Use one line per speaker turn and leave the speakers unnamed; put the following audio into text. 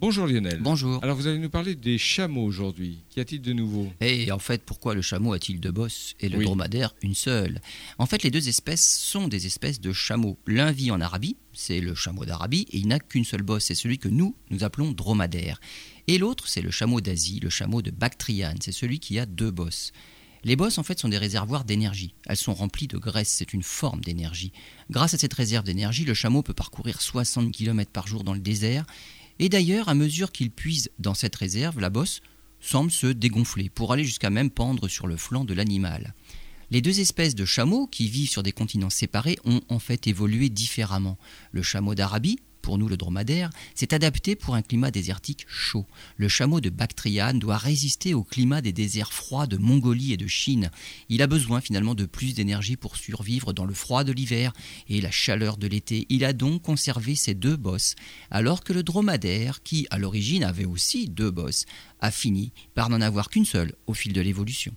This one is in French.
Bonjour Lionel.
Bonjour.
Alors vous allez nous parler des chameaux aujourd'hui. Qu'y a-t-il de nouveau?
Et en fait, pourquoi le chameau a-t-il deux bosses et le
Oui.
dromadaire une seule? En fait, les deux espèces sont des espèces de chameaux. L'un vit en Arabie, c'est le chameau d'Arabie, et il n'a qu'une seule bosse, c'est celui que nous, nous appelons dromadaire. Et l'autre, c'est le chameau d'Asie, le chameau de Bactriane, c'est celui qui a deux bosses. Les bosses, en fait, sont des réservoirs d'énergie. Elles sont remplies de graisse, c'est une forme d'énergie. Grâce à cette réserve d'énergie, le chameau peut parcourir 60 km par jour dans le désert. Et d'ailleurs, à mesure qu'il puise dans cette réserve, la bosse semble se dégonfler pour aller jusqu'à même pendre sur le flanc de l'animal. Les deux espèces de chameaux qui vivent sur des continents séparés ont en fait évolué différemment. Le chameau d'Arabie, pour nous le dromadaire, s'est adapté pour un climat désertique chaud. Le chameau de Bactriane doit résister au climat des déserts froids de Mongolie et de Chine. Il a besoin finalement de plus d'énergie pour survivre dans le froid de l'hiver et la chaleur de l'été. Il a donc conservé ses deux bosses, alors que le dromadaire, qui à l'origine avait aussi deux bosses, a fini par n'en avoir qu'une seule au fil de l'évolution.